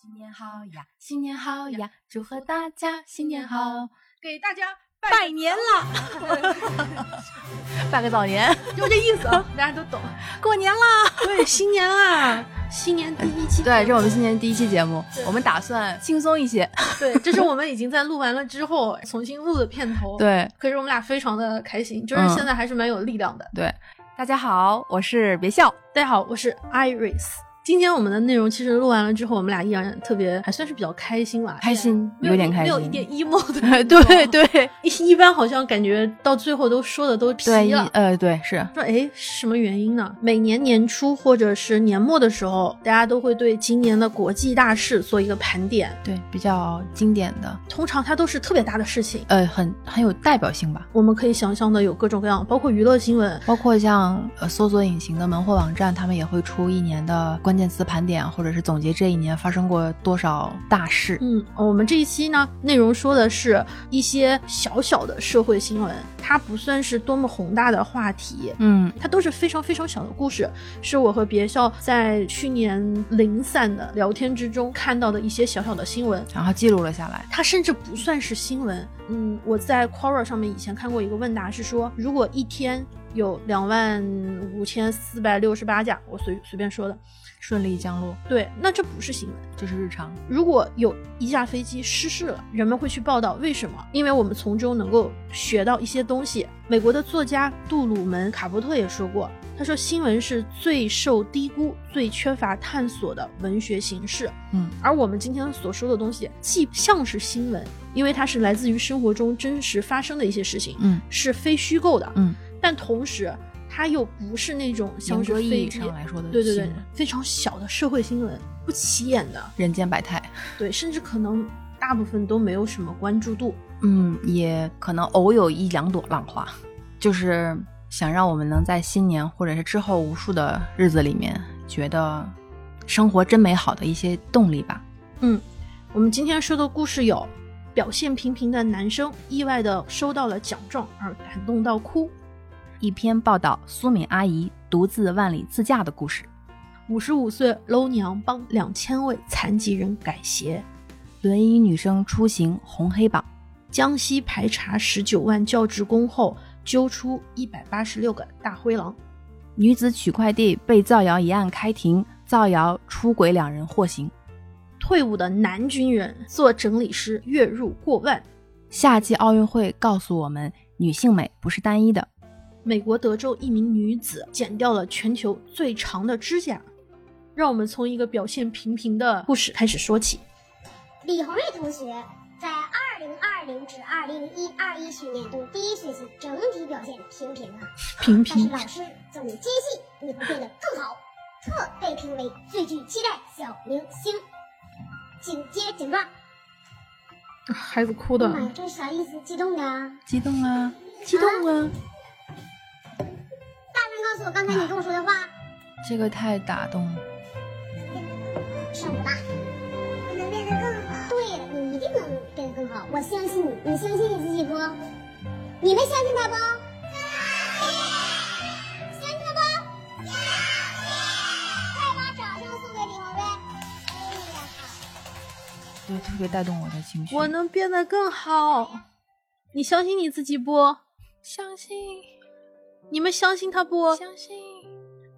新年好呀，新年好呀，祝贺大家新年好，给大家拜年了，拜个早年，就这意思啊，大家都懂。过年啦！对，新年啦，新年第一期，对，这是我们新年第一期节目，我们打算轻松一些。对，这是我们已经在录完了之后重新录的片头。对，可是我们俩非常的开心，就是现在还是蛮有力量的。对，大家好，我是别笑，大家好，我是 Iris。今天我们的内容其实录完了之后，我们俩依然特别还算是比较开心吧，开心，有点开心，没有一点 emo 的。对对，一般好像感觉到最后都说的都皮了。呃，对，是说哎，什么原因呢？每年年初或者是年末的时候，大家都会对今年的国际大事做一个盘点。对，比较经典的，通常它都是特别大的事情，呃，很很有代表性吧。我们可以想象的有各种各样，包括娱乐新闻，包括像呃搜索引擎的门户网站，他们也会出一年的关键词盘点。或者是总结这一年发生过多少大事？嗯，我们这一期呢，内容说的是一些小小的社会新闻，它不算是多么宏大的话题，嗯，它都是非常非常小的故事，是我和别校在去年零散的聊天之中看到的一些小小的新闻，然后记录了下来。它甚至不算是新闻，嗯，我在 Quora 上面以前看过一个问答，是说如果一天有两万五千四百六十八架，我随随便说的。顺利降落，对，那这不是新闻，这是日常。如果有一架飞机失事了，人们会去报道，为什么？因为我们从中能够学到一些东西。美国的作家杜鲁门·卡伯特也说过，他说新闻是最受低估、最缺乏探索的文学形式。嗯，而我们今天所说的东西，既像是新闻，因为它是来自于生活中真实发生的一些事情，嗯，是非虚构的，嗯，但同时。它又不是那种像是意义上来说的，对对对，非常小的社会新闻，不起眼的人间百态，对，甚至可能大部分都没有什么关注度，嗯，也可能偶有一两朵浪花，就是想让我们能在新年或者是之后无数的日子里面，觉得生活真美好的一些动力吧。嗯，我们今天说的故事有表现平平的男生意外的收到了奖状而感动到哭。一篇报道苏敏阿姨独自万里自驾的故事。五十五岁搂娘帮两千位残疾人改鞋。轮椅女生出行红黑榜。江西排查十九万教职工后揪出一百八十六个大灰狼。女子取快递被造谣一案开庭，造谣出轨两人获刑。退伍的男军人做整理师月入过万。夏季奥运会告诉我们，女性美不是单一的。美国德州一名女子剪掉了全球最长的指甲，让我们从一个表现平平的故事开始说起。李红瑞同学在二零二零至二零一二一学年度第一学期整体表现平平啊，平平。但是老师总坚信你会变得更好，特被评为最具期待小明星。紧接奖状。孩子哭的。妈呀，这是啥意思？激动的？激动啊！激动啊！告诉我刚才你跟我说的话，这个太打动了。上吧，我能变得更好。对，你一定能变得更好，我相信你。你相信你自己不？你们相信他不？相信他不？相信！快把掌声送给李红瑞。哎呀，对，特别带动我的情绪。我能变得更好，你相信你自己不？相信。你们相信他不？相信。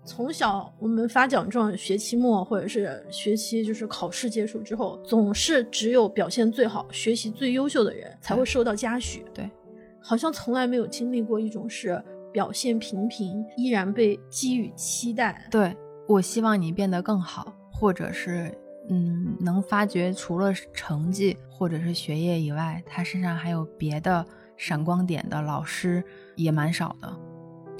从小我们发奖状，学期末或者是学期就是考试结束之后，总是只有表现最好、学习最优秀的人才会受到嘉许。对，好像从来没有经历过一种是表现平平依然被给予期待。对，我希望你变得更好，或者是嗯，能发掘除了成绩或者是学业以外，他身上还有别的闪光点的老师也蛮少的。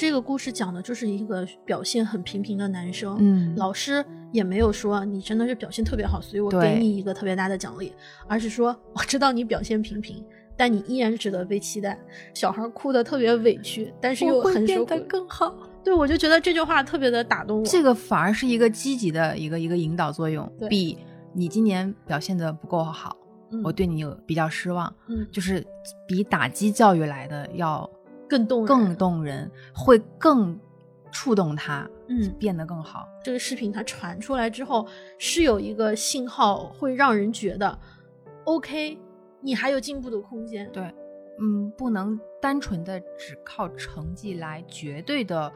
这个故事讲的就是一个表现很平平的男生，嗯，老师也没有说你真的是表现特别好，所以我给你一个特别大的奖励，而是说我知道你表现平平，但你依然值得被期待。小孩哭的特别委屈，但是又很受。变得更好。对，我就觉得这句话特别的打动我。这个反而是一个积极的一个一个引导作用，比你今年表现的不够好，我对你有比较失望，嗯，就是比打击教育来的要。更动更动人，会更触动他，嗯变得更好。这个视频它传出来之后，是有一个信号，会让人觉得，OK，你还有进步的空间。对，嗯，不能单纯的只靠成绩来绝对的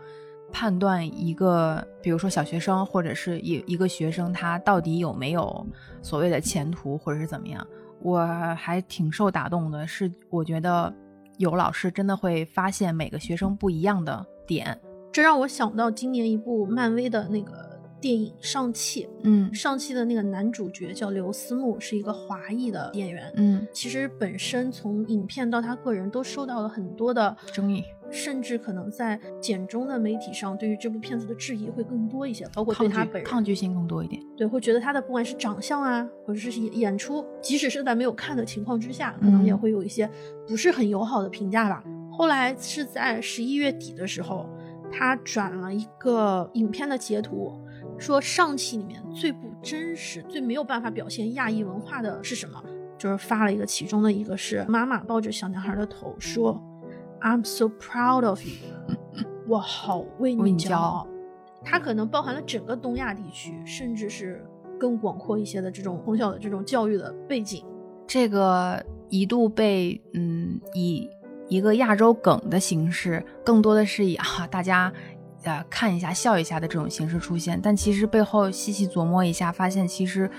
判断一个，比如说小学生或者是一一个学生他到底有没有所谓的前途或者是怎么样。我还挺受打动的，是我觉得有老师真的会发现每个学生不一样的点。这让我想到今年一部漫威的那个电影《上汽》。嗯上汽的那个男主角叫刘思慕，是一个华裔的演员。嗯，其实本身从影片到他个人都受到了很多的争议，甚至可能在简中的媒体上对于这部片子的质疑会更多一些，包括对他本人抗拒性更多一点。对，会觉得他的不管是长相啊，或者是演演出，即使是在没有看的情况之下，可能也嗯会有一些不是很友好的评价吧。后来是在十一月底的时候，他转了一个影片的截图，说上汽里面最不真实、最没有办法表现亚裔文化的是什么？就是发了一个，其中的一个是妈妈抱着小男孩的头说：“I'm so proud of you，我好为为你骄傲你骄傲。”它可能包含了整个东亚地区，甚至是更广阔一些的这种从小的这种教育的背景。这个一度被嗯以一个亚洲梗的形式，更多的是以 啊大家呃看一下笑一下的这种形式出现，但其实背后细细琢磨一下，发现其实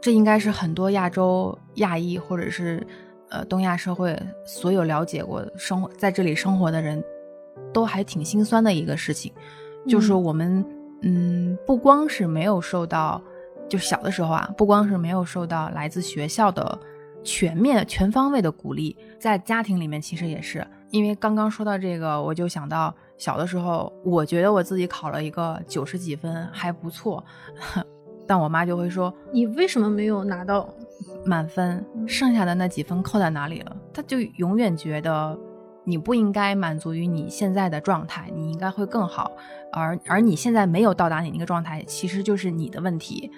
这应该是很多亚洲亚裔或者是呃东亚社会所有了解过生活在这里生活的人都还挺心酸的一个事情，就是嗯我们嗯不光是没有受到。就小的时候啊，不光是没有受到来自学校的全面、全方位的鼓励，在家庭里面其实也是。因为刚刚说到这个，我就想到小的时候，我觉得我自己考了一个九十几分，还不错，但我妈就会说你为什么没有拿到？满分，剩下的那几分扣在哪里了？他就永远觉得你不应该满足于你现在的状态，你应该会更好，而而你现在没有到达你那个状态，其实就是你的问题。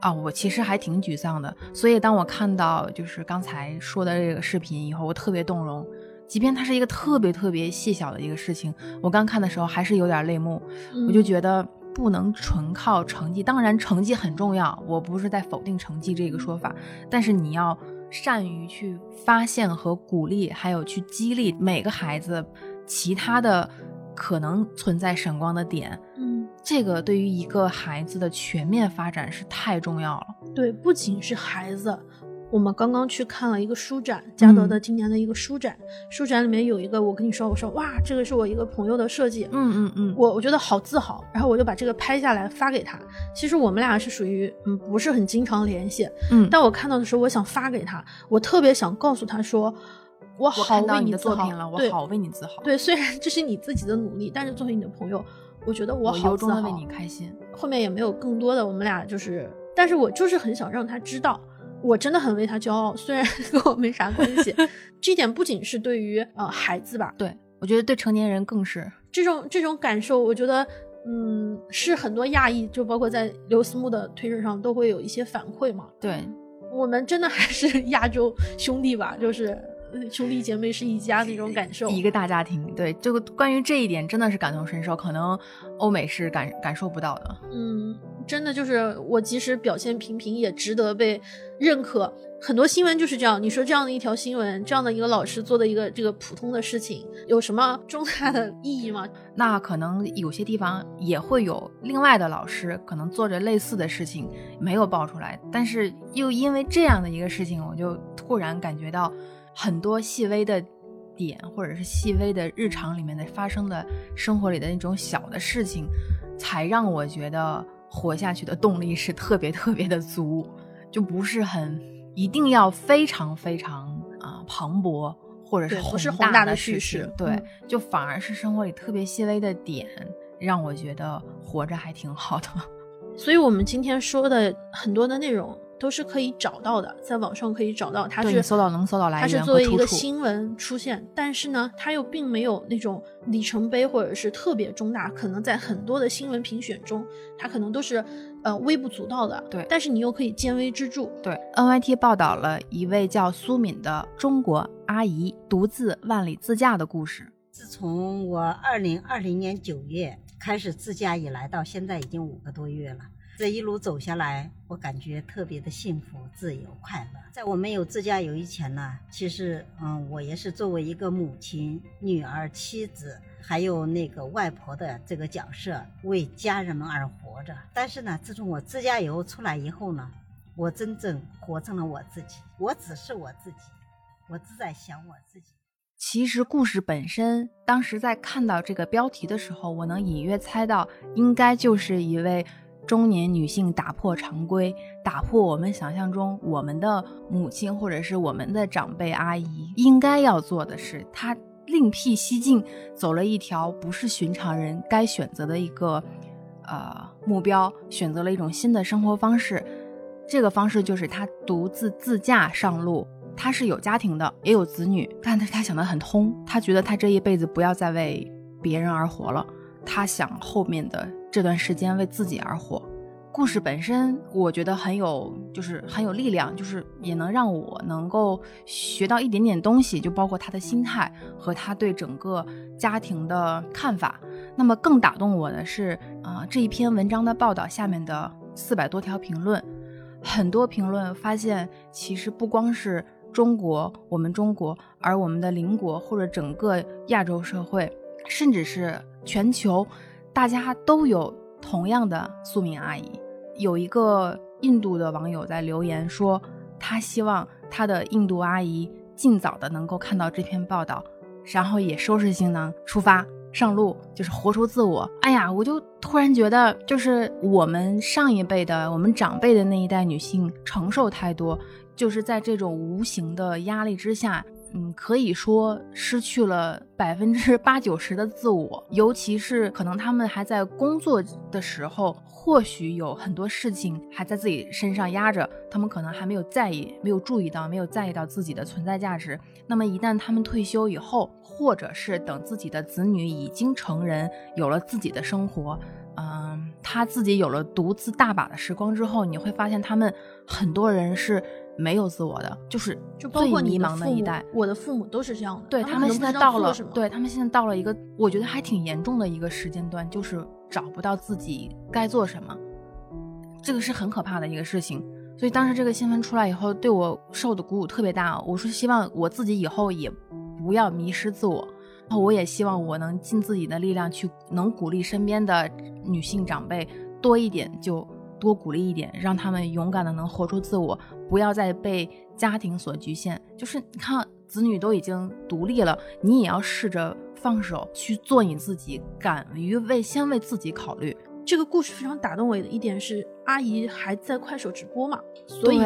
啊，我其实还挺沮丧的。所以当我看到就是刚才说的这个视频以后，我特别动容。即便它是一个特别特别细小的一个事情，我刚看的时候还是有点泪目。我就嗯觉得不能纯靠成绩，当然成绩很重要，我不是在否定成绩这个说法，但是你要善于去发现和鼓励，还有去激励每个孩子其他的可能存在闪光的点。嗯，这个对于一个孩子的全面发展是太重要了。对，不仅是孩子。我们刚刚去看了一个书展，嘉德的今年的一个书展，书展里面有一个，我跟你说，我说哇，这个是我一个朋友的设计，嗯嗯嗯，我我觉得好自豪，然后我就把这个拍下来发给他。其实我们俩是属于嗯不是很经常联系，嗯，但我看到的时候，我想发给他，我特别想告诉他说，我我好看到你的作品了，我好为你自豪。对，虽然这是你自己的努力，但是作为你的朋友，我觉得我我好自豪。由衷的为你开心。后面也没有更多的，我们俩就是，但是我就是很想让他知道，我真的很为他骄傲，虽然 跟我没啥关系。这一点不仅是对于呃孩子吧，对，我觉得对成年人更是。这种这种感受，我觉得，嗯，是很多亚裔，就包括在刘思慕的推特上都会有一些反馈嘛。对，我们真的还是亚洲兄弟吧，就是呃兄弟姐妹是一家那种感受。一个大家庭。对，这个关于这一点真的是感同身受，可能欧美是感感受不到的。嗯，真的就是我即使表现平平，也值得被认可。很多新闻就是这样，你说这样的一条新闻，这样的一个老师做的一个这个普通的事情，有什么重大的意义吗？那可能有些地方也会有另外的老师，可能做着类似的事情没有爆出来，但是又因为这样的一个事情，我就突然感觉到很多细微的点，或者是细微的日常里面的发生的生活里的那种小的事情，才让我觉得活下去的动力是特别特别的足，就不是很一定要非常非常啊、磅礴。或者是是宏宏大的的叙事对，嗯就反而是生活里特别细微的点，让我觉得活着还挺好的。所以我们今天说的很多的内容都是可以找到的，在网上可以找到，它是搜到能搜到来它是作为一个新闻出现，但是呢，它又并没有那种里程碑或者是特别重大，可能在很多的新闻评选中，它可能都是呃微不足道的。对但是你又可以见微知著。对，NYT 报道了一位叫苏敏的中国阿姨独自万里自驾的故事。自从我二零二零年九月开始自驾以来到现在已经五个多月了。这一路走下来，我感觉特别的幸福、自由、快乐。在我没有自驾游以前呢，其实，嗯，我也是作为一个母亲、女儿、妻子，还有那个外婆的这个角色，为家人们而活着。但是呢，自从我自驾游出来以后呢，我真正活成了我自己。我只是我自己，我只在想我自己。其实故事本身，当时在看到这个标题的时候，我能隐约猜到，应该就是一位。中年女性打破常规，打破我们想象中我们的母亲或者是我们的长辈阿姨应该要做的事。她另辟蹊径，走了一条不是寻常人该选择的一个呃目标，选择了一种新的生活方式。这个方式就是她独自自驾上路。她是有家庭的，也有子女，但是她想得很通。她觉得她这一辈子不要再为别人而活了。她想后面的。这段时间为自己而活，故事本身我觉得很有，就是很有力量，就是也能让我能够学到一点点东西，就包括他的心态和他对整个家庭的看法。那么更打动我的是，啊，这一篇文章的报道下面的四百多条评论，很多评论发现，其实不光是中国，我们中国，而我们的邻国或者整个亚洲社会，甚至是全球。大家都有同样的宿命阿姨。有一个印度的网友在留言说，他希望他的印度阿姨尽早的能够看到这篇报道，然后也收拾行囊出发上路，就是活出自我。哎呀，我就突然觉得，就是我们上一辈的、我们长辈的那一代女性承受太多，就是在这种无形的压力之下。嗯，可以说失去了 百分之八九十的自我，尤其是可能他们还在工作的时候，或许有很多事情还在自己身上压着，他们可能还没有在意，没有注意到，没有在意到自己的存在价值。那么一旦他们退休以后，或者是等自己的子女已经成人，有了自己的生活，嗯，他自己有了独自大把的时光之后，你会发现他们很多人是。没有自我的，就是就包括迷茫的一代。我的父母都是这样的。对他们现在到了，对他们现在到了一个我觉得还挺严重的一个时间段，就是找不到自己该做什么，这个是很可怕的一个事情。所以当时这个新闻出来以后，对我受的鼓舞特别大。我说希望我自己以后也不要迷失自我，然后我也希望我能尽自己的力量去能鼓励身边的女性长辈多一点就。多鼓励一点，让他们勇敢的能活出自我，不要再被家庭所局限。就是你看，子女都已经独立了，你也要试着放手去做你自己，敢于为先为自己考虑。这个故事非常打动我的一点是，阿姨还在快手直播嘛，所以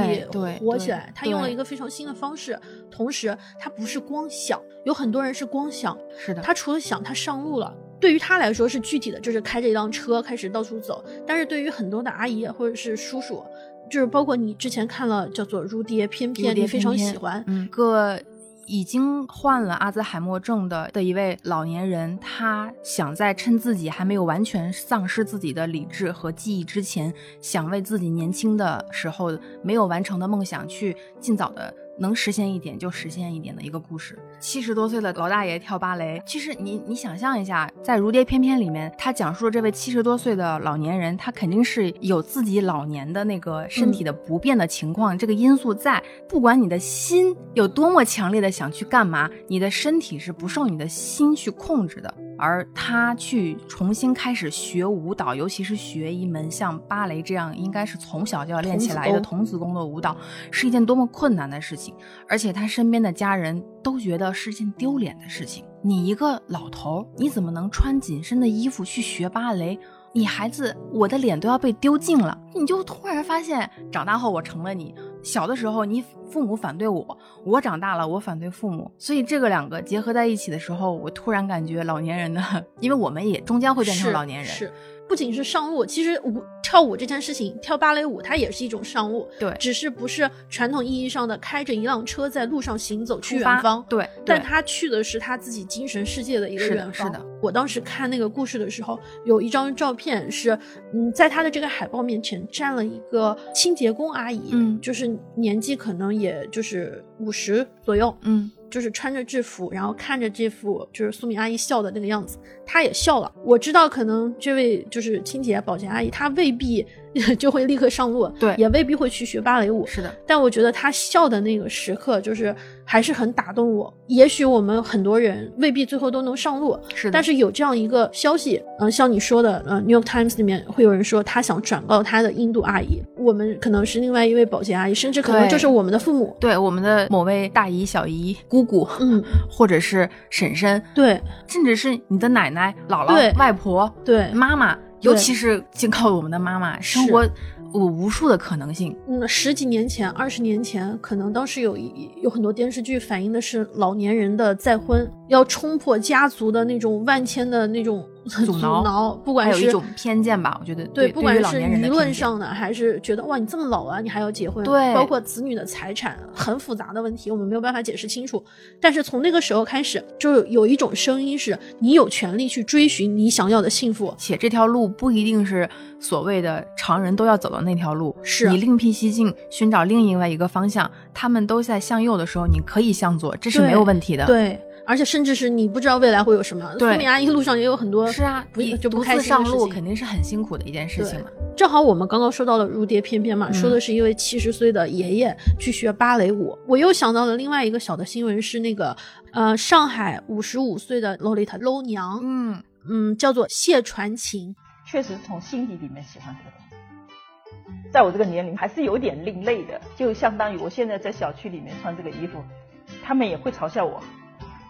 火起来。她用了一个非常新的方式，同时她不是光想，有很多人是光想，是的。她除了想，她上路了。对于他来说是具体的，就是开着一辆车开始到处走。但是对于很多的阿姨或者是叔叔，就是包括你之前看了叫做《如蝶翩翩》，你非常喜欢。嗯，个已经患了阿兹海默症的的一位老年人，他想在趁自己还没有完全丧失自己的理智和记忆之前，想为自己年轻的时候没有完成的梦想去尽早的。能实现一点就实现一点的一个故事。七十多岁的老大爷跳芭蕾，其实你你想象一下，在《如蝶翩翩》里面，他讲述了这位七十多岁的老年人，他肯定是有自己老年的那个身体的不便的情况，这个因素在。不管你的心有多么强烈的想去干嘛，你的身体是不受你的心去控制的。而他去重新开始学舞蹈，尤其是学一门像芭蕾这样应该是从小就要练起来的童子功的舞蹈，是一件多么困难的事情。而且他身边的家人都觉得是件丢脸的事情。你一个老头，你怎么能穿紧身的衣服去学芭蕾？你孩子，我的脸都要被丢尽了。你就突然发现，长大后我成了你。小的时候，你父母反对我，我长大了，我反对父母。所以这个两个结合在一起的时候，我突然感觉老年人的，因为我们也终将会变成老年人。是。不仅是上路，其实舞跳舞这件事情，跳芭蕾舞它也是一种上路，对，只是不是传统意义上的开着一辆车在路上行走去远方，对，但他去的是他自己精神世界的一个远方。是的，我当时看那个故事的时候，有一张照片是，嗯，在他的这个海报面前站了一个清洁工阿姨，嗯，就是年纪可能也就是五十左右，嗯。就是穿着制服，然后看着这副就是苏敏阿姨笑的那个样子，她也笑了。我知道可能这位就是清洁保洁阿姨，她未必 就会立刻上路，对也未必会去学芭蕾舞。是的，但我觉得他笑的那个时刻，就是还是很打动我。也许我们很多人未必最后都能上路，是的。但是有这样一个消息，嗯、像你说的，呃，《New York Times》里面会有人说他想转告他的印度阿姨，我们可能是另外一位保洁阿姨，甚至可能就是我们的父母。对我们的某位大姨、小姨、姑姑，嗯，或者是婶婶，对甚至是你的奶奶、姥对姥、外婆、对，妈妈，对尤其是仅靠我们的妈妈，生活有无数的可能性。嗯，十几年前、二十年前，可能当时有一有很多电视剧反映的是老年人的再婚，要冲破家族的那种万千的那种阻挠不管是还有一种偏见吧，我觉得对，对，不管是舆论上的，还是觉得哇，你这么老了，你还要结婚，对包括子女的财产，很复杂的问题，我们没有办法解释清楚。但是从那个时候开始，就有一种声音是，你有权利去追寻你想要的幸福。且这条路不一定是所谓的常人都要走的那条路，是你另辟蹊径，寻找另外一个方向，他们都在向右的时候，你可以向左，这是没有问题的。，对，而且甚至是你不知道未来会有什么。对苏敏阿姨路上也有很多是啊，不你就不开心的事情路肯定是很辛苦的一件事情嘛。正好我们刚刚说到了如蝶翩翩嘛，嗯说的是一位七十岁的爷爷去学芭蕾舞。我又想到了另外一个小的新闻，是那个呃上海五十五岁的洛丽塔搂娘，嗯，嗯，叫做谢传琴。确实从心底里面喜欢这个东西。在我这个年龄还是有点另类的，就相当于我现在在小区里面穿这个衣服，他们也会嘲笑我。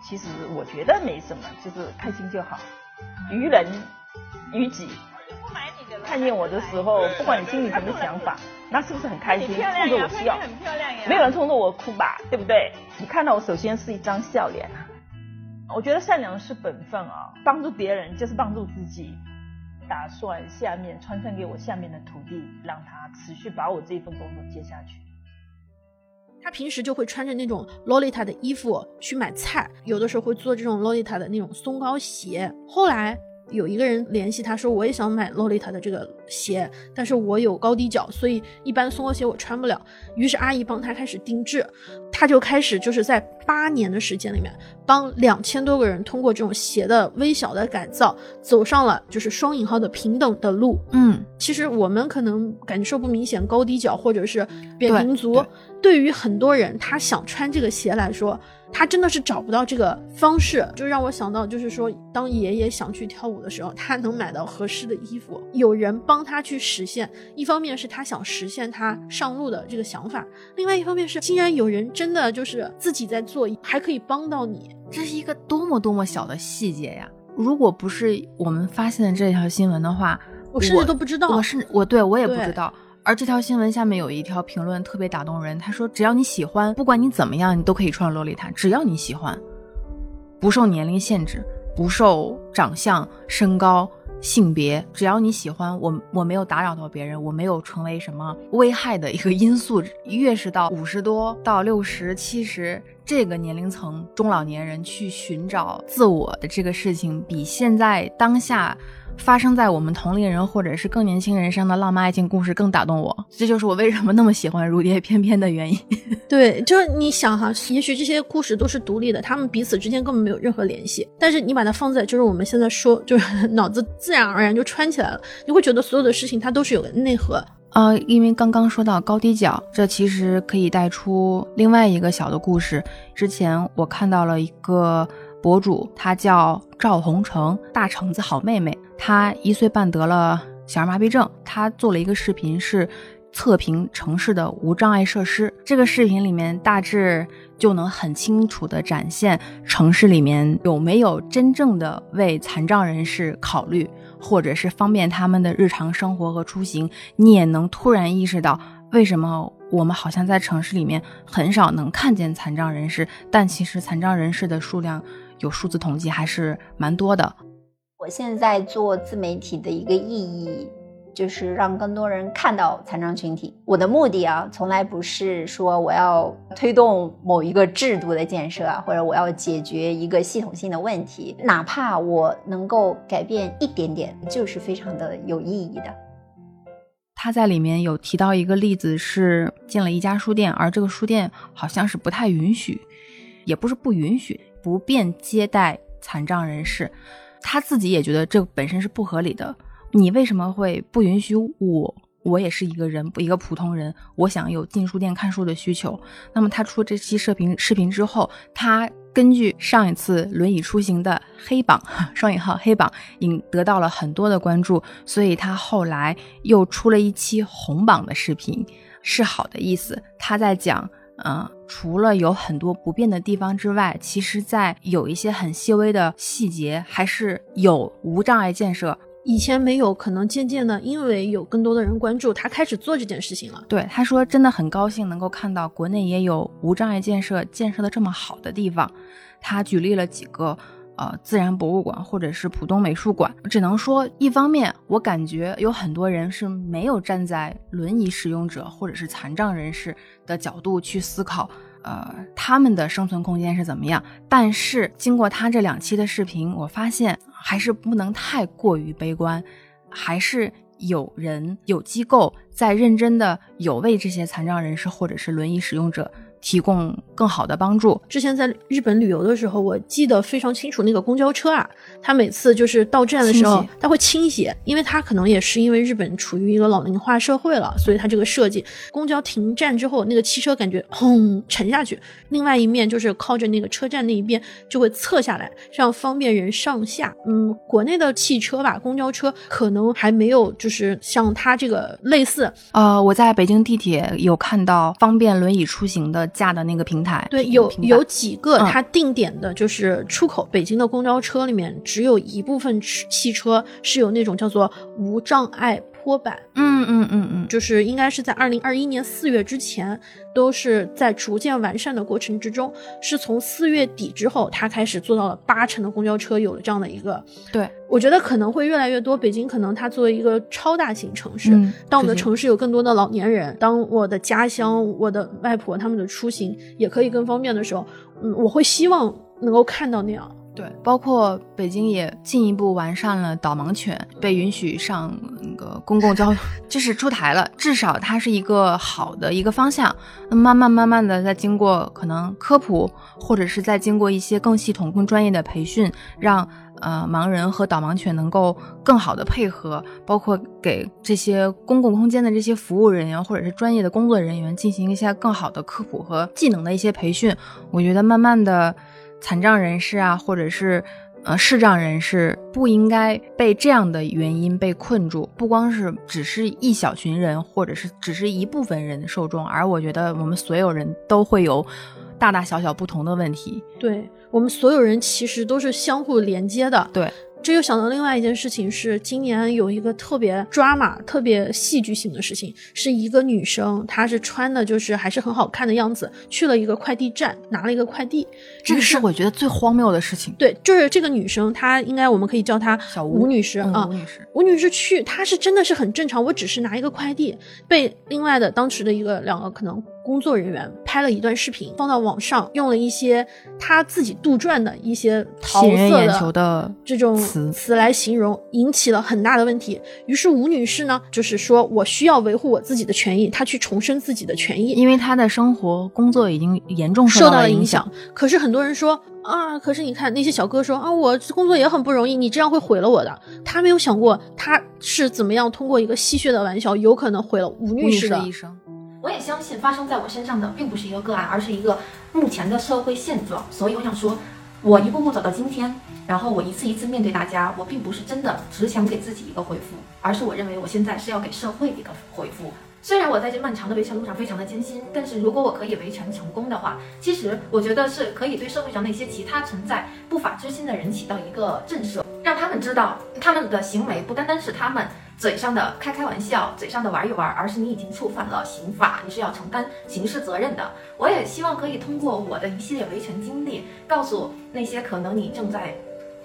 其实我觉得没什么，就是开心就好，于人于己。看见我的时候，不管你心里什么想法，那是不是很开心？冲着我笑，没有人冲着我哭吧，对不对？你看到我，首先是一张笑脸啊。我觉得善良是本分啊，帮助别人就是帮助自己。打算下面传承给我下面的徒弟，让他持续把我这份工作接下去。他平时就会穿着那种洛丽塔的衣服去买菜，有的时候会做这种洛丽塔的那种松糕鞋。后来有一个人联系他说，我也想买洛丽塔的这个鞋，但是我有高低脚，所以一般松糕鞋我穿不了。于是阿姨帮他开始定制，他就开始就是在八年的时间里面，帮两千多个人通过这种鞋的微小的改造，走上了就是双引号的平等的路。嗯，其实我们可能感受不明显，高低脚或者是扁平足对，对于很多人他想穿这个鞋来说，他真的是找不到这个方式，就让我想到，就是说，当爷爷想去跳舞的时候，他能买到合适的衣服，有人帮他去实现。一方面是他想实现他上路的这个想法，另外一方面是竟然有人真的就是自己在做，还可以帮到你。这是一个多么多么小的细节呀！如果不是我们发现的这条新闻的话，我甚至都不知道我是我对我也不知道。而这条新闻下面有一条评论特别打动人，他说：“只要你喜欢，不管你怎么样，你都可以穿洛丽塔，只要你喜欢，不受年龄限制，不受长相、身高、性别，只要你喜欢，我我没有打扰到别人，我没有成为什么危害的一个因素。越是到五十多到六十、七十这个年龄层中老年人去寻找自我的这个事情，比现在当下。”发生在我们同龄人或者是更年轻人身上的浪漫爱情故事更打动我，这就是我为什么那么喜欢《如蝶翩翩》的原因。对，就是你想哈，也许这些故事都是独立的，他们彼此之间根本没有任何联系。但是你把它放在就是我们现在说，就是脑子自然而然就串起来了，你会觉得所有的事情它都是有个内核。呃，因为刚刚说到高低脚，这其实可以带出另外一个小的故事。之前我看到了一个博主，他叫赵红成，大橙子好妹妹。他一岁半得了小儿麻痹症，他做了一个视频，是测评城市的无障碍设施。这个视频里面大致就能很清楚地展现城市里面有没有真正的为残障人士考虑，或者是方便他们的日常生活和出行。你也能突然意识到，为什么我们好像在城市里面很少能看见残障人士，但其实残障人士的数量有数字统计还是蛮多的。我现在做自媒体的一个意义，就是让更多人看到残障群体。我的目的啊，从来不是说我要推动某一个制度的建设啊，或者我要解决一个系统性的问题，哪怕我能够改变一点点，就是非常的有意义的。他在里面有提到一个例子，是进了一家书店，而这个书店好像是不太允许也不是不允许，不便接待残障人士。他自己也觉得这本身是不合理的。你为什么会不允许我？我也是一个人，一个普通人，我想有进书店看书的需求。那么他出这期视频视频之后，他根据上一次轮椅出行的黑榜 双引号黑榜引得到了很多的关注，所以他后来又出了一期红榜的视频，是好的意思。他在讲，嗯、除了有很多不便的地方之外，其实在有一些很细微的细节，还是有无障碍建设以前没有，可能渐渐的，因为有更多的人关注，他开始做这件事情了。对，他说真的很高兴能够看到国内也有无障碍建设建设的这么好的地方。他举例了几个呃自然博物馆或者是浦东美术馆，只能说一方面我感觉有很多人是没有站在轮椅使用者或者是残障人士的角度去思考。呃，他们的生存空间是怎么样？但是经过他这两期的视频，我发现还是不能太过于悲观，还是有人有机构在认真的有为这些残障人士或者是轮椅使用者提供更好的帮助。之前在日本旅游的时候，我记得非常清楚，那个公交车啊，它每次就是到站的时候，它会倾斜，因为它可能也是因为日本处于一个老龄化社会了，所以它这个设计，公交停站之后，那个汽车感觉轰沉下去，另外一面就是靠着那个车站那一边就会侧下来，这样方便人上下。嗯，国内的汽车吧，公交车可能还没有就是像它这个类似，呃，我在北京地铁有看到方便轮椅出行的架的那个平台，对，有有几个嗯。它定点的，就是出口北京的公交车里面，只有一部分汽汽车是有那种叫做无障碍坡板，嗯嗯嗯嗯，就是应该是在二零二一年四月之前，都是在逐渐完善的过程之中，是从四月底之后，它开始做到了八成的公交车有了这样的一个，对，我觉得可能会越来越多。北京可能它作为一个超大型城市，嗯当我们的城市有更多的老年人，当我的家乡、我的外婆他们的出行也可以更方便的时候，嗯，我会希望能够看到那样。对，包括北京也进一步完善了导盲犬被允许上那个公共交，通，这是出台了，至少它是一个好的一个方向。那慢慢慢慢的，在经过可能科普，或者是在经过一些更系统、更专业的培训，让呃盲人和导盲犬能够更好的配合，包括给这些公共空间的这些服务人员或者是专业的工作人员进行一下更好的科普和技能的一些培训。我觉得慢慢的。残障人士啊，或者是呃视障人士，不应该被这样的原因被困住。不光是只是一小群人，或者是只是一部分人受众，而我觉得我们所有人都会有大大小小不同的问题。对我们所有人其实都是相互连接的。对，这又想到另外一件事情是，今年有一个特别 drama、特别戏剧性的事情，是一个女生，她是穿的就是还是很好看的样子，去了一个快递站拿了一个快递，这个是我觉得最荒谬的事情。对，就是这个女生，她应该我们可以叫她小吴吴女士嗯啊，吴女士吴女士去，她是真的是很正常，我只是拿一个快递，被另外的当时的一个两个可能工作人员拍了一段视频，放到网上，用了一些他自己杜撰的一些桃色的球的这种词词来形容，引起了很大的问题。于是吴女士呢，就是说我需要维护我自己的权益，她去重申自己的权益，因为她的生活工作已经严重受到到了影响。可是很多人说啊，可是你看那些小哥说啊，我工作也很不容易，你这样会毁了我的。他没有想过他是怎么样通过一个戏谑的玩笑，有可能毁了吴吴女士的一生，我也相信发生在我身上的并不是一个个案，而是一个目前的社会现状。所以我想说，我一步步走到今天，然后我一次一次面对大家，我并不是真的只想给自己一个回复，而是我认为我现在是要给社会一个回复。虽然我在这漫长的维权路上非常的艰辛，但是如果我可以维权成功的话，其实我觉得是可以对社会上那些其他存在不法之心的人起到一个震慑，让他们知道他们的行为不单单是他们嘴上的开开玩笑，嘴上的玩一玩，而是你已经触犯了刑法，你是要承担刑事责任的。我也希望可以通过我的一系列维权经历，告诉那些可能你正在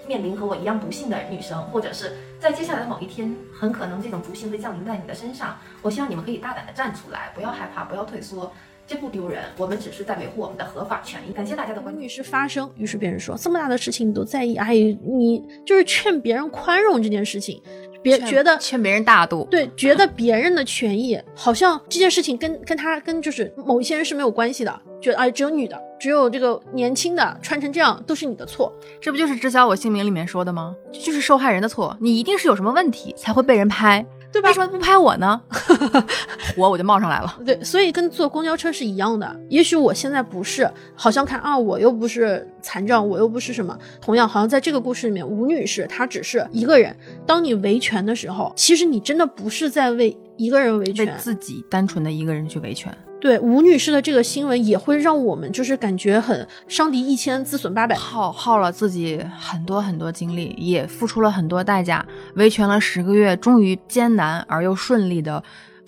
面临和我一样不幸的女生，或者是在接下来的某一天，很可能这种不幸会降临在你的身上。我希望你们可以大胆的站出来，不要害怕，不要退缩。这不丢人，我们只是在维护我们的合法权益。感谢大家的关注吴女。士发声，于是别人说这么大的事情你都在意，哎，你就是劝别人宽容这件事情，别觉得欠别人大度，对，觉得别人的权益好像这件事情跟跟他跟就是某一些人是没有关系的，觉得哎只有女的，只有这个年轻的穿成这样都是你的错。这不就是《知晓我姓名》里面说的吗？这就是受害人的错，你一定是有什么问题才会被人拍，对吧为什么不拍我呢？火我就冒上来了。对，所以跟坐公交车是一样的。也许我现在不是，好像看啊，我又不是残障，我又不是什么。同样，好像在这个故事里面，吴女士她只是一个人。当你维权的时候，其实你真的不是在为一个人维为权。自己单纯的一个人去维权，对，吴女士的这个新闻也会让我们就是感觉很伤敌一千，自损八百。耗耗了自己很多很多精力，也付出了很多代价，维权了十个月，终于艰难而又顺利的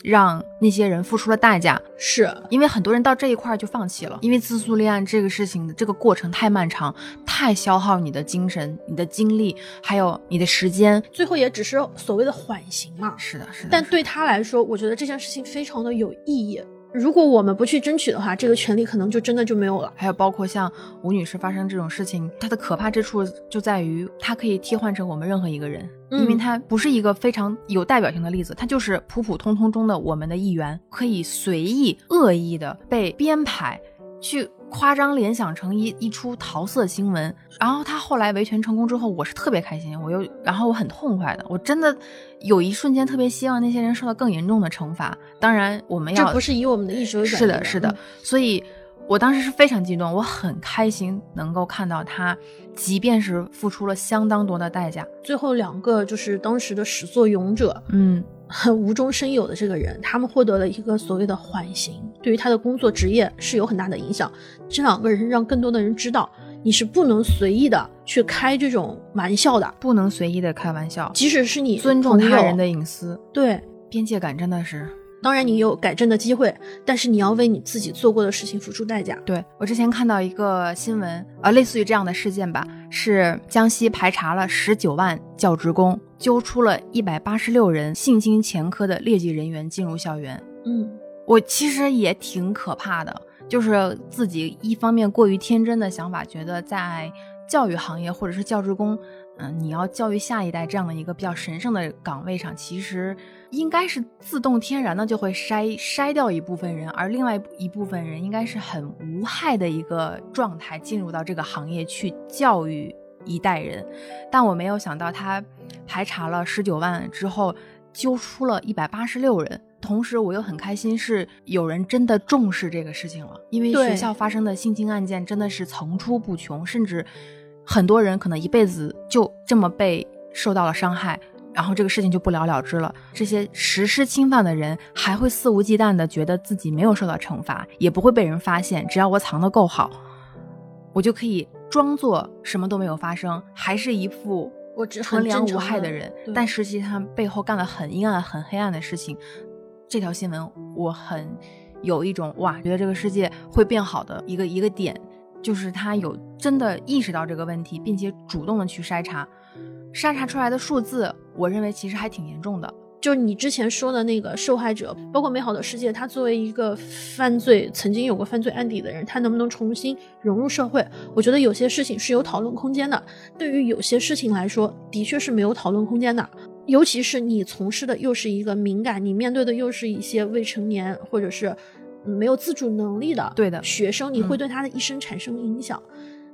让那些人付出了代价。是，因为很多人到这一块儿就放弃了，因为自诉立案这个事情的这个过程太漫长，太消耗你的精神、你的精力，还有你的时间。最后也只是所谓的缓刑嘛。是的，是的。但对他来说，我觉得这件事情非常的有意义。如果我们不去争取的话，这个权利可能就真的就没有了。还有包括像吴女士发生这种事情，她的可怕之处就在于它可以替换成我们任何一个人，因为嗯它不是一个非常有代表性的例子，它就是普普通通中的我们的一员，可以随意恶意的被编排去夸张联想成一一出桃色新闻。然后她后来维权成功之后，我是特别开心，我又然后我很痛快的，我真的有一瞬间特别希望那些人受到更严重的惩罚。当然，我们要这不是以我们的意识为转移是的，是的嗯。所以我当时是非常激动，我很开心能够看到他，即便是付出了相当多的代价，最后两个就是当时的始作俑者，嗯，很无中生有的这个人，他们获得了一个所谓的缓刑，对于他的工作职业是有很大的影响。这两个人让更多的人知道，你是不能随意的去开这种玩笑的，不能随意的开玩笑，即使是你尊重他人的隐私，对。边界感真的是。当然，你有改正的机会，但是你要为你自己做过的事情付出代价。对我之前看到一个新闻，呃，类似于这样的事件吧，是江西排查了十九万教职工，揪出了一百八十六人性侵前科的劣迹人员进入校园。嗯，我其实也挺可怕的，就是自己一方面过于天真的想法，觉得在教育行业或者是教职工，嗯、你要教育下一代这样的一个比较神圣的岗位上，其实应该是自动天然的就会筛筛掉一部分人，而另外一部分人应该是很无害的一个状态进入到这个行业去教育一代人，但我没有想到他排查了十九万之后，揪出了一百八十六人。同时，我又很开心，是有人真的重视这个事情了，因为学校发生的性侵案件真的是层出不穷，甚至很多人可能一辈子就这么被受到了伤害，然后这个事情就不了了之了。这些实施侵犯的人还会肆无忌惮的觉得自己没有受到惩罚，也不会被人发现，只要我藏得够好，我就可以装作什么都没有发生，还是一副我只纯良无害的的人，但实际他背后干了很阴暗、很黑暗的事情。这条新闻我很有一种哇，觉得这个世界会变好的一个一个点，就是他有真的意识到这个问题，并且主动的去筛查，筛查出来的数字，我认为其实还挺严重的。就是你之前说的那个受害者，包括《美好的世界》，他作为一个犯罪曾经有过犯罪案底的人，他能不能重新融入社会？我觉得有些事情是有讨论空间的。对于有些事情来说，的确是没有讨论空间的。尤其是你从事的又是一个敏感，你面对的又是一些未成年或者是没有自主能力的对的学生，你会嗯对他的一生产生影响。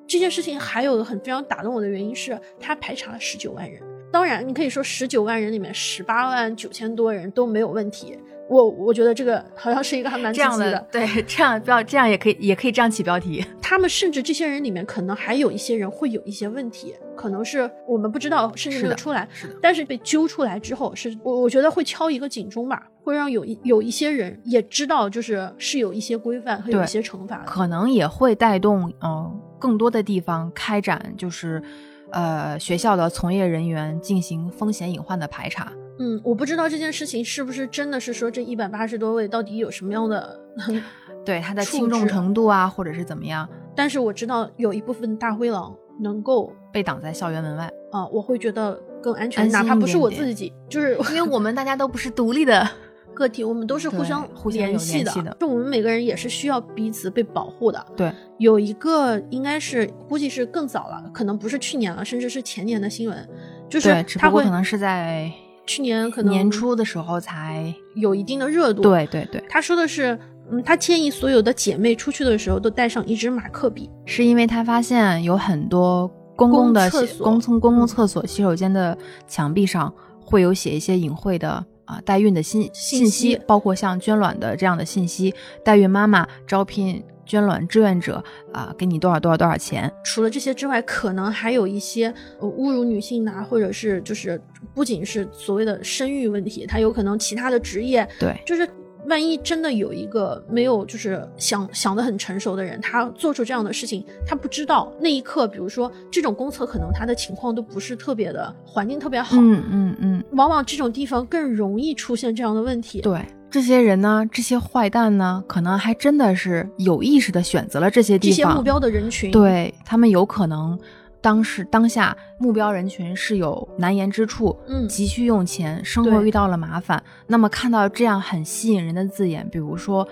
这件事情还有很非常打动我的原因是，他排查了十九万人。当然，你可以说十九万人里面十八万九千多人都没有问题。我我觉得这个好像是一个还蛮这样的对，这样标这样也可以，也可以这样起标题。他们甚至这些人里面，可能还有一些人会有一些问题，可能是我们不知道，甚至没有出来。是的，但是被揪出来之后，是我我觉得会敲一个警钟吧，会让有一有一些人也知道，就是是有一些规范和有一些惩罚。可能也会带动嗯、呃更多的地方开展就是。呃，学校的从业人员进行风险隐患的排查，嗯，我不知道这件事情是不是真的是说这一百八十多位到底有什么样的，对他的处轻重程度啊，或者是怎么样，但是我知道有一部分大灰狼能够被挡在校园门外。啊、我会觉得更安全，哪怕不是我自己，就是因为我们大家都不是独立的，个体，我们都是互相互相联系的，就我们每个人也是需要彼此被保护的。对，有一个应该是估计是更早了，可能不是去年了，甚至是前年的新闻，就是他会可能是在去年可能年初的时候才有一定的热度。，对对对，他说的是，嗯，他建议所有的姐妹出去的时候都带上一支马克笔。是因为他发现有很多公共的公厕所公从公共嗯厕所洗手间的墙壁上会有写一些隐晦的啊、代孕的信信息，包括像捐卵的这样的信息，代孕妈妈招聘捐卵志愿者啊、给你多少多少多少钱，除了这些之外，可能还有一些呃侮辱女性的啊，或者是就是不仅是所谓的生育问题，他有可能其他的职业，对就是万一真的有一个没有就是想想的很成熟的人，他做出这样的事情，他不知道那一刻，比如说这种公厕，可能他的情况都不是特别的环境特别好，嗯嗯嗯，往往这种地方更容易出现这样的问题。对。这些人呢，这些坏蛋呢，可能还真的是有意识的选择了这些地方，这些目标的人群，对他们有可能当时当下目标人群是有难言之处，嗯急需用钱，生活遇到了麻烦，那么看到这样很吸引人的字眼，比如说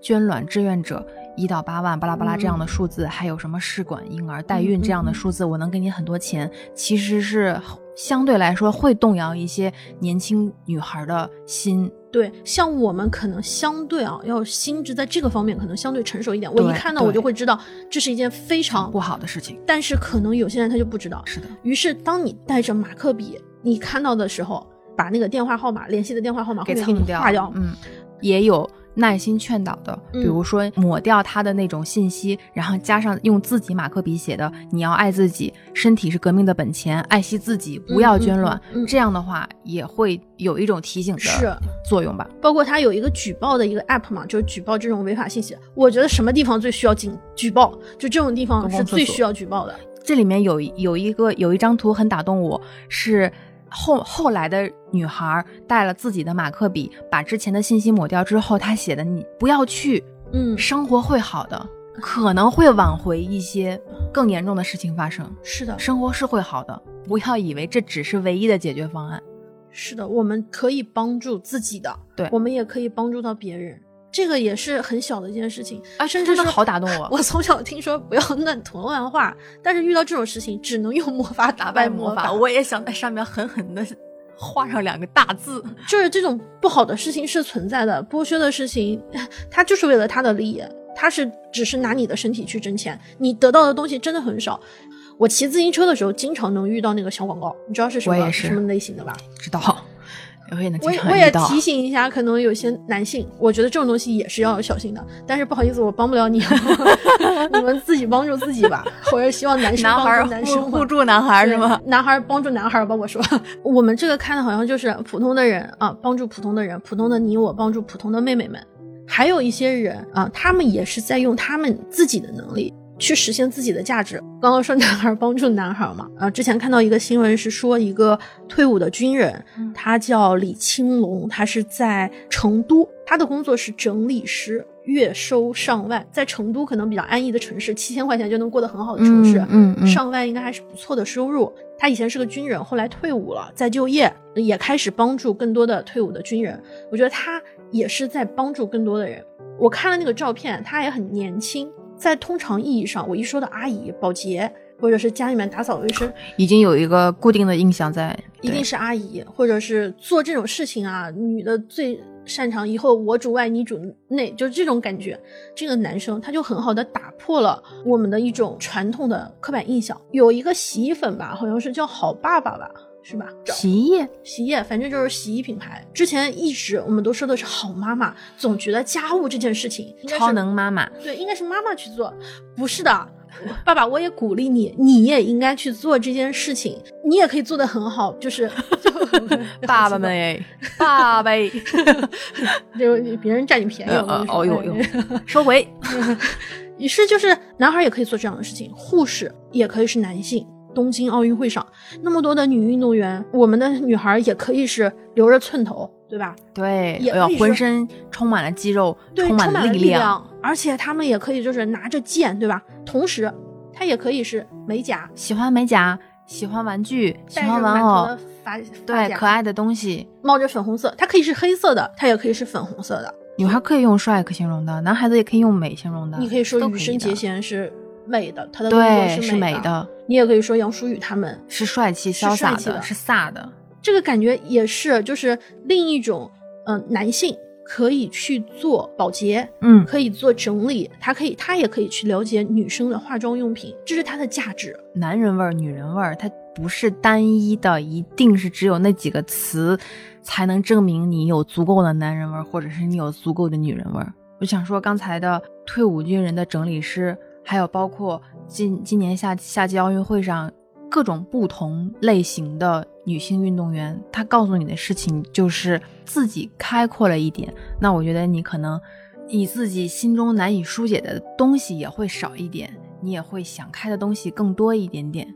捐卵志愿者。一到八万，巴拉巴拉这样的数字，还有什么试管婴儿、代孕这样的数字，我能给你很多钱，其实是相对来说会动摇一些年轻女孩的心。对，像我们可能相对啊，要心智在这个方面可能相对成熟一点。我一看到我就会知道这是一件非常不好的事情。但是可能有些人他就不知道。是的，于是当你带着马克笔，你看到的时候，把那个电话号码联系的电话号码给蹭掉，划掉。嗯，也有耐心劝导的，比嗯如说抹掉他的那种信息，然后加上用自己马克笔写的“你要爱自己，身体是革命的本钱，爱惜自己，不要捐卵”嗯嗯嗯这样的话也会有一种提醒的作用吧。包括他有一个举报的一个 app 嘛，就是举报这种违法信息。我觉得什么地方最需要警举报，就这种地方是最需要举报的。这里面有有一个有一张图很打动我，是后后来的女孩带了自己的马克笔，把之前的信息抹掉之后，她写的“你不要去，嗯，生活会好的”，可能会挽回一些更严重的事情发生。是的，生活是会好的，不要以为这只是唯一的解决方案。是的，我们可以帮助自己的，对我们也可以帮助到别人。这个也是很小的一件事情啊甚至是好打动我 我从小听说不要乱涂乱画，但是遇到这种事情，只能用魔法打败魔法。我也想在上面狠狠的画上两个大字。就是这种不好的事情是存在的，剥削的事情，他就是为了他的利益，他是只是拿你的身体去挣钱，你得到的东西真的很少。我骑自行车的时候，经常能遇到那个小广告，你知道是什么是什么类型的吧？知道，我也能经我也。提醒一下，可能有些男性，我觉得这种东西也是要小心的。但是不好意思，我帮不了你，你们自己帮助自己吧。我是希望男生男孩帮助男生互互助男孩是吗？男孩帮助男孩吧，我说，我们这个看的好像就是普通的人啊，帮助普通的人，普通的你我帮助普通的妹妹们。还有一些人啊，他们也是在用他们自己的能力去实现自己的价值。刚刚说男孩帮助男孩嘛，啊，之前看到一个新闻是说一个退伍的军人，他叫李青龙，他是在成都，他的工作是整理师。月收上万，在成都可能比较安逸的城市，七千块钱就能过得很好的城市，嗯嗯嗯上万应该还是不错的收入。他以前是个军人，后来退伍了，在就业，也开始帮助更多的退伍的军人。我觉得他也是在帮助更多的人。我看了那个照片，他也很年轻。在通常意义上，我一说到阿姨、保洁，或者是家里面打扫卫生，已经有一个固定的印象在，一定是阿姨，或者是做这种事情啊，女的最擅长以后我主外你主内，就是这种感觉。这个男生他就很好的打破了我们的一种传统的刻板印象。有一个洗衣粉吧，好像是叫好爸爸吧，是吧？洗衣液，洗衣液，反正就是洗衣品牌。之前一直我们都说的是好妈妈，总觉得家务这件事情超能妈妈。对，应该是妈妈去做，不是的。爸爸，我也鼓励你，你也应该去做这件事情，你也可以做得很好，就是 爸爸们哎，爸爸哎，就别人占你便宜，我跟你说哦哟哟哎收回。于是就是男孩也可以做这样的事情，护士也可以是男性。东京奥运会上那么多的女运动员，我们的女孩也可以是留着寸头，对吧？对，也浑身充满了肌肉，对，充满了力量，而且她们也可以就是拿着剑，对吧？同时，她也可以是美甲，喜欢美甲，喜欢玩具，喜欢玩偶对，可爱的东西。冒着粉红色，它可以是黑色的，它也可以是粉红色的。女孩可以用帅可形容的，男孩子也可以用美形容的。你可以说羽生结弦是美的，他的动作对，是是美的。的，你也可以说杨舒雨他们是帅气潇洒的是飒的。这个感觉也是，就是另一种，嗯、男性可以去做保洁，嗯，可以做整理，他可以，他也可以去了解女生的化妆用品，这是他的价值。男人味儿、女人味儿，它不是单一的，一定是只有那几个词才能证明你有足够的男人味儿，或者是你有足够的女人味儿。我想说，刚才的退伍军人的整理师，还有包括今今年夏夏季奥运会上各种不同类型的女性运动员，她告诉你的事情就是自己开阔了一点。那我觉得你可能你自己心中难以疏解的东西也会少一点，你也会想开的东西更多一点点。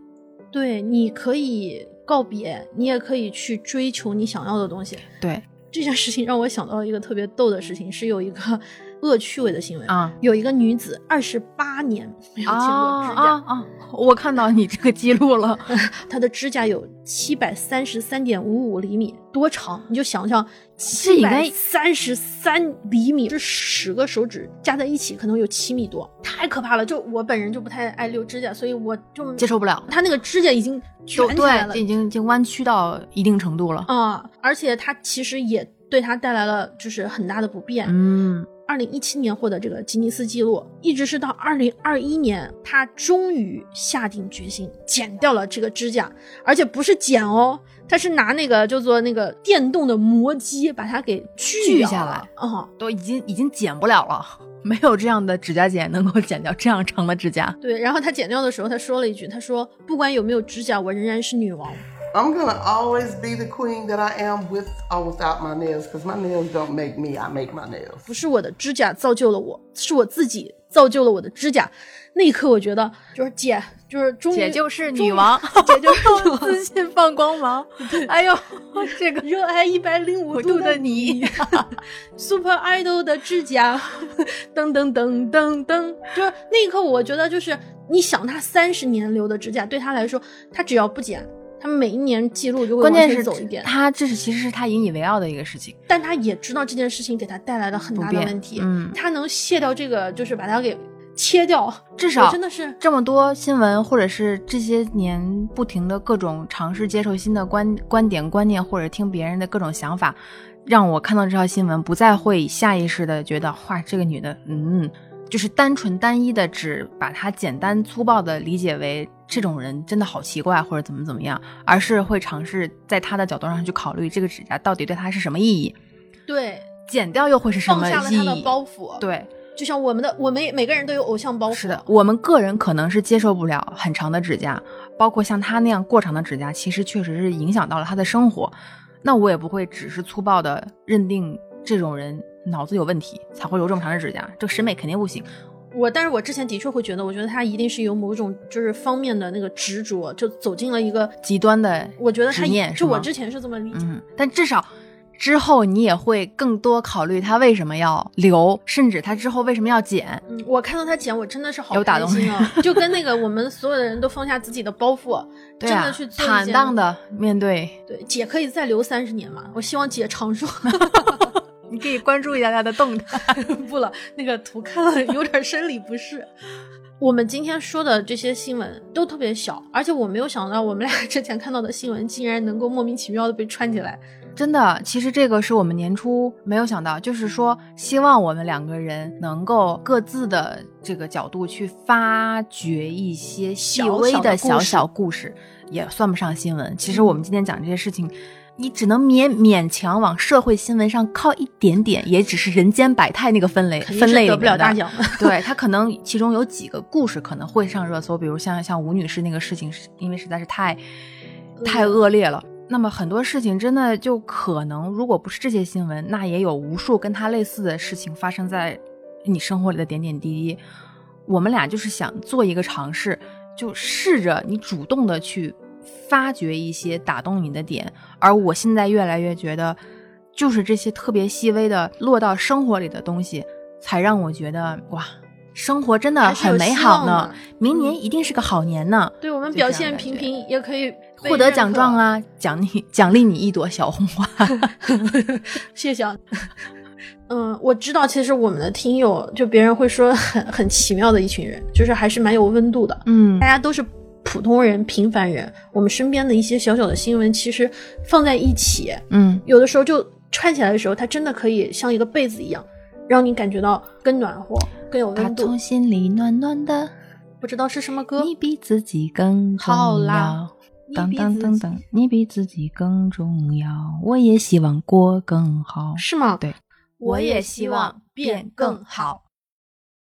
对，你可以告别，你也可以去追求你想要的东西。对这件事情让我想到了一个特别逗的事情，是有一个恶趣味的新闻啊有一个女子二十八年没有剪过指甲，啊啊！我看到你这个记录了，她的指甲有七百三十三点五五厘米，多长？你就想想，这七百三十三厘米，这十个手指加在一起可能有七米多，太可怕了。就我本人就不太爱留指甲，所以我就接受不了，她那个指甲已经卷就起来了对，已经已经弯曲到一定程度了。啊、而且她其实也对她带来了就是很大的不便。嗯，二零一七年获得这个吉尼斯纪录，一直是到二零二一年，他终于下定决心剪掉了这个指甲，而且不是剪哦，他是拿那个叫做那个电动的磨机把它给锯下来啊、都已经已经剪不了了，没有这样的指甲剪能够剪掉这样长的指甲。对，然后他剪掉的时候，他说了一句：“他说不管有没有指甲，我仍然是女王。I'm gonna always be the queen that I am with or without my nails, because my nails don't make me, I make my nails. 不是我的指甲造就了我，是我自己造就了我的指甲。”那一刻，我觉得就是姐，就是终于姐就是女王，姐就是女王自信放光芒。哎呦，这个热爱一百零五度的你，Super Idol 的指甲，噔噔噔噔噔，就是那一刻，我觉得就是你想他三十年留的指甲，对他来说，他只要不剪，他每一年记录就会往关键是前走一点。他这是其实是他引以为傲的一个事情。但他也知道这件事情给他带来了很大的问题，嗯他能卸掉这个，就是把它给切掉，至少真的是这么多新闻，或者是这些年不停的各种尝试接受新的观观点、观念，或者听别人的各种想法，让我看到这条新闻，不再会下意识的觉得，哇，这个女的，嗯，就是单纯单一的只把它简单粗暴的理解为这种人真的好奇怪，或者怎么怎么样，而是会尝试在他的角度上去考虑这个指甲到底对他是什么意义，对剪掉又会是什么意下了他的义？包袱。，对。就像我们的，我们每个人都有偶像包袱。是的，我们个人可能是接受不了很长的指甲，包括像他那样过长的指甲，其实确实是影响到了他的生活。那我也不会只是粗暴的认定这种人脑子有问题才会留这么长的指甲，这个审美肯定不行。我，但是我之前的确会觉得，我觉得他一定是有某种就是方面的那个执着，就走进了一个极端的我觉得他执念是就我之前是这么理解。嗯，但至少之后你也会更多考虑他为什么要留，甚至他之后为什么要剪。嗯，我看到他剪，我真的是好有打动开心啊！就跟那个我们所有的人都放下自己的包袱，对啊真的去，坦荡的面对。对姐可以再留三十年嘛？我希望姐长寿。你可以关注一下他的动态。不了，那个图看了有点生理不适。我们今天说的这些新闻都特别小，而且我没有想到我们俩之前看到的新闻竟然能够莫名其妙的被串起来。真的，其实这个是我们年初没有想到，就是说，希望我们两个人能够各自的这个角度去发掘一些细微的小小故事，也算不上新闻。其实我们今天讲这些事情，你只能勉勉强往社会新闻上靠一点点，也只是人间百态那个分类分类得不了大奖。对他可能其中有几个故事可能会上热搜，比如像像吴女士那个事情，是因为实在是太太恶劣了。那么很多事情真的就可能，如果不是这些新闻，那也有无数跟他类似的事情发生在你生活里的点点滴滴。我们俩就是想做一个尝试，就试着你主动的去发掘一些打动你的点。而我现在越来越觉得，就是这些特别细微的落到生活里的东西，才让我觉得哇，生活真的很美好呢。明年一定是个好年呢。对我们表现平平也可以获得奖状！啊，奖励奖励你一朵小红花。谢谢啊。嗯，我知道，其实我们的听友就别人会说很很奇妙的一群人，就是还是蛮有温度的。嗯大家都是普通人、平凡人，我们身边的一些小小的新闻，其实放在一起，嗯，有的时候就串起来的时候，它真的可以像一个被子一样，让你感觉到更暖和、更有打温度从。心里暖暖的，不知道是什么歌？你比自己更重好啦要。你当当比自己当当，你比自己更重要。我也希望过更好。是吗？对，我也希望变更好。